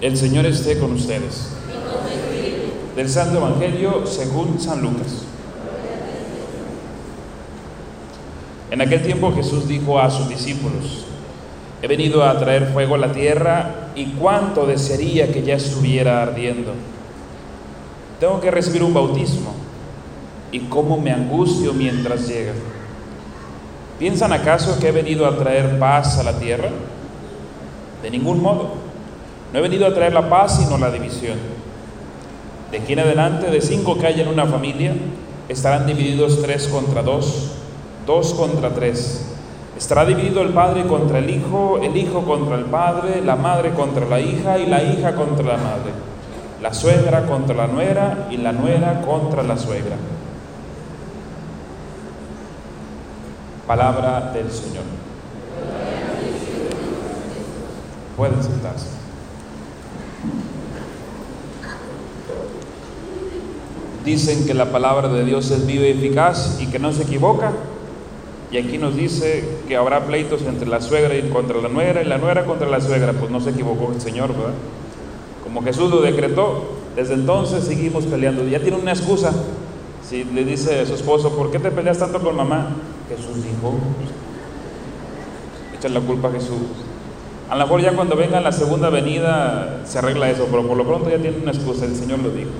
El Señor esté con ustedes. Del Santo Evangelio según San Lucas. En aquel tiempo Jesús dijo a sus discípulos, he venido a traer fuego a la tierra y cuánto desearía que ya estuviera ardiendo. Tengo que recibir un bautismo y cómo me angustio mientras llega. ¿Piensan acaso que he venido a traer paz a la tierra? De ningún modo. No he venido a traer la paz sino la división. De aquí en adelante, de cinco que hay en una familia, estarán divididos tres contra dos, dos contra tres. Estará dividido el padre contra el hijo, el hijo contra el padre, la madre contra la hija y la hija contra la madre, la suegra contra la nuera y la nuera contra la suegra. Palabra del Señor. Pueden sentarse. Dicen que la palabra de Dios es viva y eficaz y que no se equivoca. Y aquí nos dice que habrá pleitos entre la suegra y contra la nuera y la nuera contra la suegra. Pues no se equivocó el Señor, ¿verdad? Como Jesús lo decretó, desde entonces seguimos peleando. Ya tiene una excusa. Si le dice a su esposo, ¿por qué te peleas tanto con mamá? Jesús dijo, echan la culpa a Jesús. A lo mejor ya cuando venga la segunda venida se arregla eso, pero por lo pronto ya tiene una excusa, el Señor lo dijo.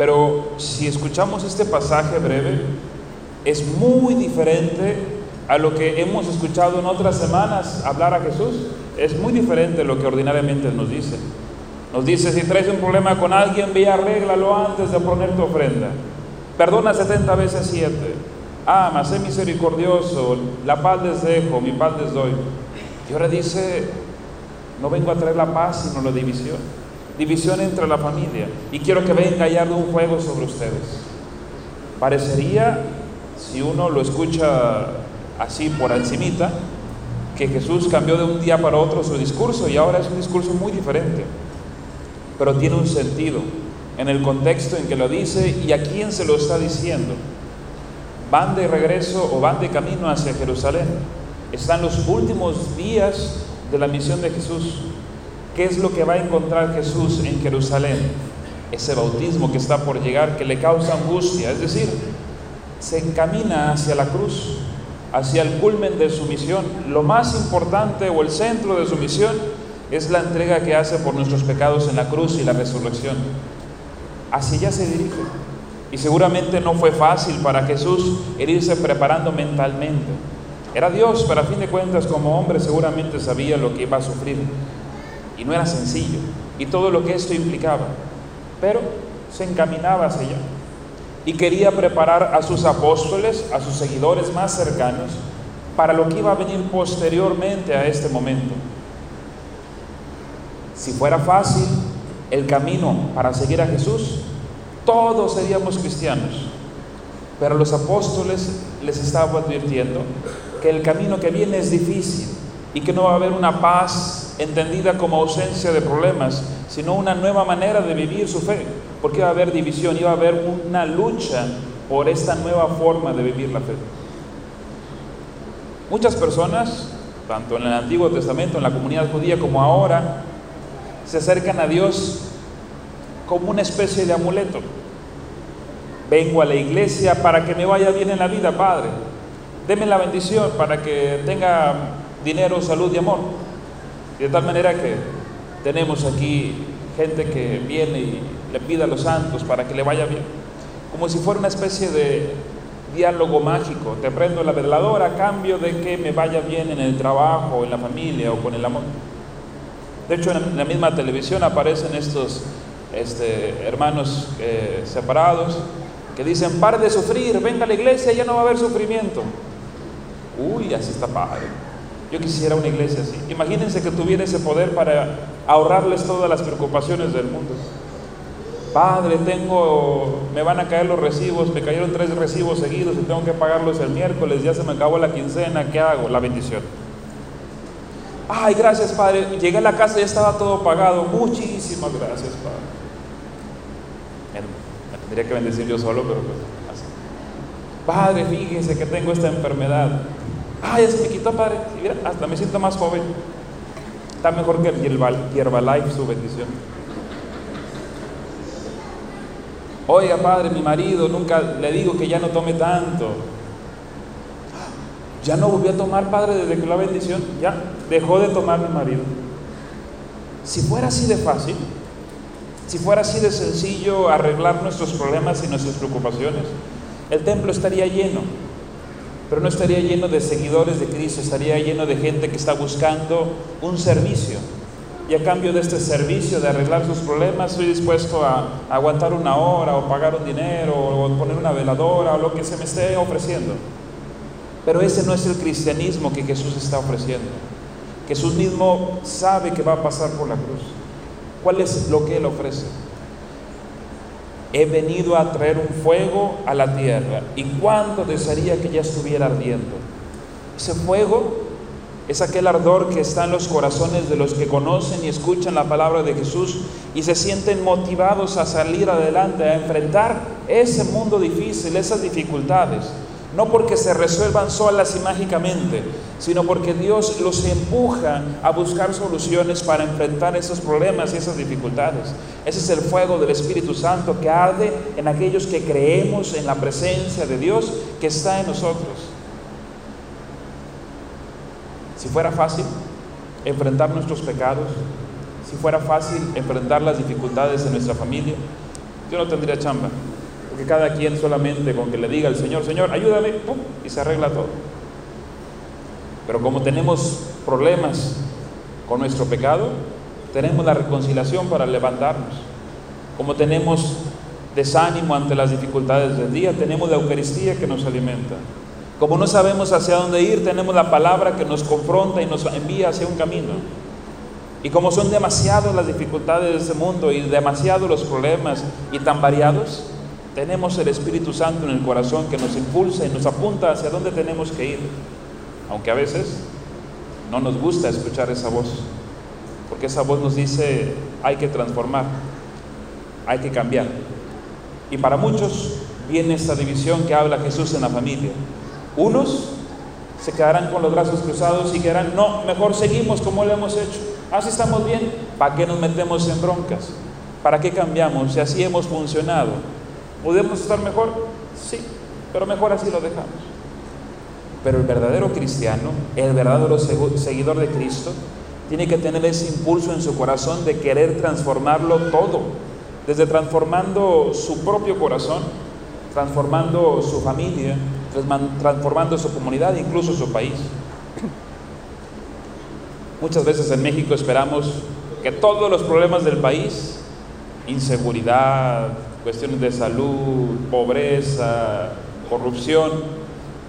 Pero si escuchamos este pasaje breve, es muy diferente a lo que hemos escuchado en otras semanas hablar a Jesús. Es muy diferente lo que ordinariamente nos dice. Nos dice, si traes un problema con alguien, ve y arréglalo antes de poner tu ofrenda. Perdona 70 veces 7. Ama, sé misericordioso, la paz les dejo, mi paz les doy. Y ahora dice, no vengo a traer la paz, sino la división. División entre la familia. Y quiero que venga y haga un juego sobre ustedes. Parecería, si uno lo escucha así por encimita, que Jesús cambió de un día para otro su discurso y ahora es un discurso muy diferente. Pero tiene un sentido en el contexto en que lo dice y a quién se lo está diciendo. Van de regreso o van de camino hacia Jerusalén. Están los últimos días de la misión de Jesús. ¿Qué es lo que va a encontrar Jesús en Jerusalén? Ese bautismo que está por llegar, que le causa angustia. Es decir, se encamina hacia la cruz, hacia el culmen de su misión. Lo más importante o el centro de su misión es la entrega que hace por nuestros pecados en la cruz y la resurrección. Hacia allá se dirige. Y seguramente no fue fácil para Jesús irse preparando mentalmente. Era Dios, pero a fin de cuentas como hombre seguramente sabía lo que iba a sufrir. Y no era sencillo. Y todo lo que esto implicaba. Pero se encaminaba hacia allá. Y quería preparar a sus apóstoles, a sus seguidores más cercanos, para lo que iba a venir posteriormente a este momento. Si fuera fácil el camino para seguir a Jesús, todos seríamos cristianos. Pero los apóstoles les estaba advirtiendo que el camino que viene es difícil y que no va a haber una paz entendida como ausencia de problemas, sino una nueva manera de vivir su fe, porque iba a haber división, iba a haber una lucha por esta nueva forma de vivir la fe. Muchas personas, tanto en el Antiguo Testamento, en la comunidad judía como ahora, se acercan a Dios como una especie de amuleto. Vengo a la iglesia para que me vaya bien en la vida, Padre. Deme la bendición para que tenga dinero, salud y amor. De tal manera que tenemos aquí gente que viene y le pide a los santos para que le vaya bien. Como si fuera una especie de diálogo mágico. Te prendo la veladora a cambio de que me vaya bien en el trabajo, en la familia o con el amor. De hecho, en la misma televisión aparecen estos este, hermanos eh, separados que dicen, pare de sufrir, venga a la iglesia, ya no va a haber sufrimiento. Uy, así está padre. Yo quisiera una iglesia así. Imagínense que tuviera ese poder para ahorrarles todas las preocupaciones del mundo. Padre, tengo, me van a caer los recibos, me cayeron tres recibos seguidos y tengo que pagarlos el miércoles, ya se me acabó la quincena, ¿qué hago? La bendición. Ay, gracias, Padre. Llegué a la casa y ya estaba todo pagado. Muchísimas gracias, Padre. Me tendría que bendecir yo solo, pero pues así. Padre, fíjese que tengo esta enfermedad. Ay, ya se me quitó, Padre. hasta me siento más joven. Está mejor que el Herbalife su bendición. Oiga, padre, mi marido, nunca le digo que ya no tome tanto. Ya no volvió a tomar, padre, desde que la bendición. Ya dejó de tomar mi marido. Si fuera así de fácil, si fuera así de sencillo arreglar nuestros problemas y nuestras preocupaciones, el templo estaría lleno, pero no estaría lleno de seguidores de Cristo, estaría lleno de gente que está buscando un servicio. Y a cambio de este servicio, de arreglar sus problemas, estoy dispuesto a, aguantar una hora o pagar un dinero o poner una veladora o lo que se me esté ofreciendo. Pero ese no es el cristianismo que Jesús está ofreciendo. Jesús mismo sabe que va a pasar por la cruz. ¿Cuál es lo que Él ofrece? He venido a traer un fuego a la tierra. ¿Y cuánto desearía que ya estuviera ardiendo? Ese fuego es aquel ardor que está en los corazones de los que conocen y escuchan la palabra de Jesús y se sienten motivados a salir adelante, a enfrentar ese mundo difícil, esas dificultades no porque se resuelvan solas y mágicamente, sino porque Dios los empuja a buscar soluciones para enfrentar esos problemas y esas dificultades. Ese es el fuego del Espíritu Santo que arde en aquellos que creemos en la presencia de Dios que está en nosotros. Si fuera fácil enfrentar nuestros pecados, si fuera fácil enfrentar las dificultades de nuestra familia, yo no tendría chamba cada quien solamente con que le diga al Señor, Señor, ayúdame, y se arregla todo. Pero como tenemos problemas con nuestro pecado, tenemos la reconciliación para levantarnos. Como tenemos desánimo ante las dificultades del día, tenemos la Eucaristía que nos alimenta. Como no sabemos hacia dónde ir, tenemos la palabra que nos confronta y nos envía hacia un camino. Y como son demasiadas las dificultades de este mundo y demasiados los problemas y tan variados, tenemos el Espíritu Santo en el corazón que nos impulsa y nos apunta hacia dónde tenemos que ir, aunque a veces no nos gusta escuchar esa voz, porque esa voz nos dice hay que transformar, hay que cambiar. Y para muchos viene esta división que habla Jesús en la familia. Unos se quedarán con los brazos cruzados y dirán, no, mejor seguimos como lo hemos hecho. Así estamos bien. ¿Para qué nos metemos en broncas? ¿Para qué cambiamos si así hemos funcionado? ¿Podemos estar mejor? Sí, pero mejor así lo dejamos. Pero el verdadero cristiano, el verdadero seguidor de Cristo, tiene que tener ese impulso en su corazón de querer transformarlo todo, desde transformando su propio corazón, transformando su familia, transformando su comunidad, incluso su país. Muchas veces en México esperamos que todos los problemas del país, inseguridad, cuestiones de salud, pobreza, corrupción,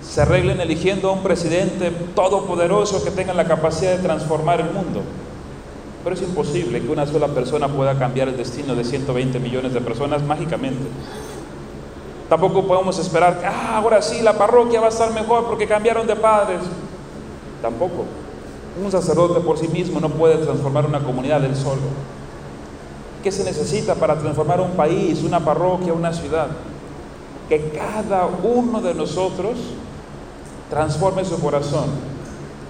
se arreglen eligiendo a un presidente todopoderoso que tenga la capacidad de transformar el mundo. Pero es imposible que una sola persona pueda cambiar el destino de 120 millones de personas mágicamente. Tampoco podemos esperar que ah, ahora sí la parroquia va a estar mejor porque cambiaron de padres. Tampoco. Un sacerdote por sí mismo no puede transformar una comunidad del solo. ¿Qué se necesita para transformar un país, una parroquia, una ciudad? Que cada uno de nosotros transforme su corazón,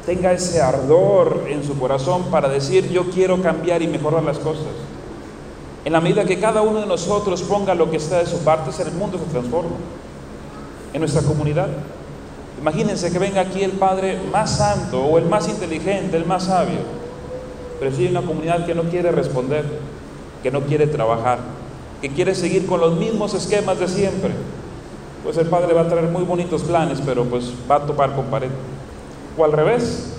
tenga ese ardor en su corazón para decir yo quiero cambiar y mejorar las cosas. En la medida que cada uno de nosotros ponga lo que está de su parte, el mundo se transforma. En nuestra comunidad. Imagínense que venga aquí el Padre más santo o el más inteligente, el más sabio. Pero si hay una comunidad que no quiere responder, que no quiere trabajar, que quiere seguir con los mismos esquemas de siempre, pues el padre va a traer muy bonitos planes, pero pues va a topar con pared. O al revés,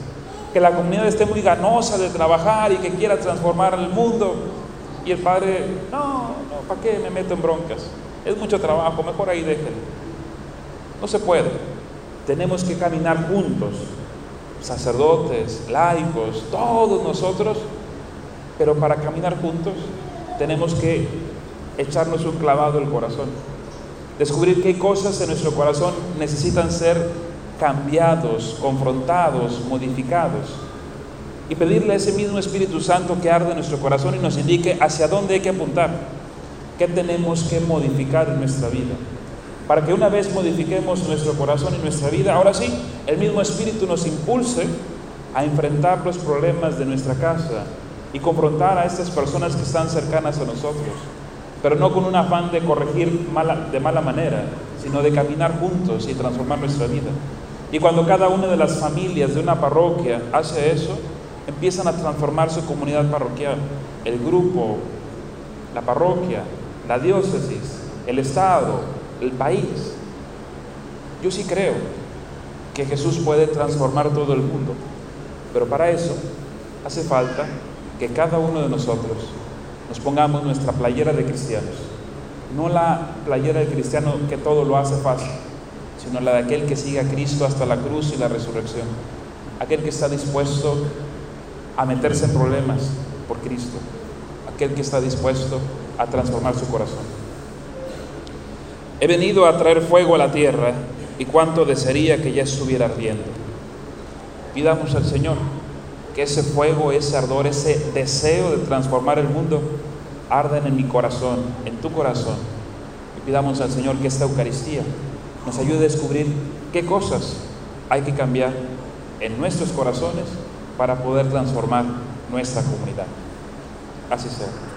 que la comunidad esté muy ganosa de trabajar y que quiera transformar el mundo. Y el padre, no, no, ¿para qué me meto en broncas? Es mucho trabajo, mejor ahí déjenlo. No se puede. Tenemos que caminar juntos, sacerdotes, laicos, todos nosotros, pero para caminar juntos tenemos que echarnos un clavado el corazón, descubrir qué cosas en nuestro corazón necesitan ser cambiados, confrontados, modificados y pedirle a ese mismo Espíritu Santo que arde en nuestro corazón y nos indique hacia dónde hay que apuntar, qué tenemos que modificar en nuestra vida. Para que una vez modifiquemos nuestro corazón y nuestra vida, ahora sí, el mismo Espíritu nos impulse a enfrentar los problemas de nuestra casa y confrontar a estas personas que están cercanas a nosotros, pero no con un afán de corregir de mala manera, sino de caminar juntos y transformar nuestra vida. Y cuando cada una de las familias de una parroquia hace eso, empiezan a transformar su comunidad parroquial, el grupo, la parroquia, la diócesis, el Estado, el país. Yo sí creo que Jesús puede transformar todo el mundo, pero para eso hace falta que cada uno de nosotros nos pongamos nuestra playera de cristianos, no la playera de cristiano que todo lo hace fácil, sino la de aquel que sigue a Cristo hasta la cruz y la resurrección, aquel que está dispuesto a meterse en problemas por Cristo, aquel que está dispuesto a transformar su corazón. He venido a traer fuego a la tierra y cuánto desearía que ya estuviera ardiendo. Pidamos al Señor que ese fuego, ese ardor, ese deseo de transformar el mundo arden en mi corazón, en tu corazón. Y pidamos al Señor que esta Eucaristía nos ayude a descubrir qué cosas hay que cambiar en nuestros corazones para poder transformar nuestra comunidad. Así sea.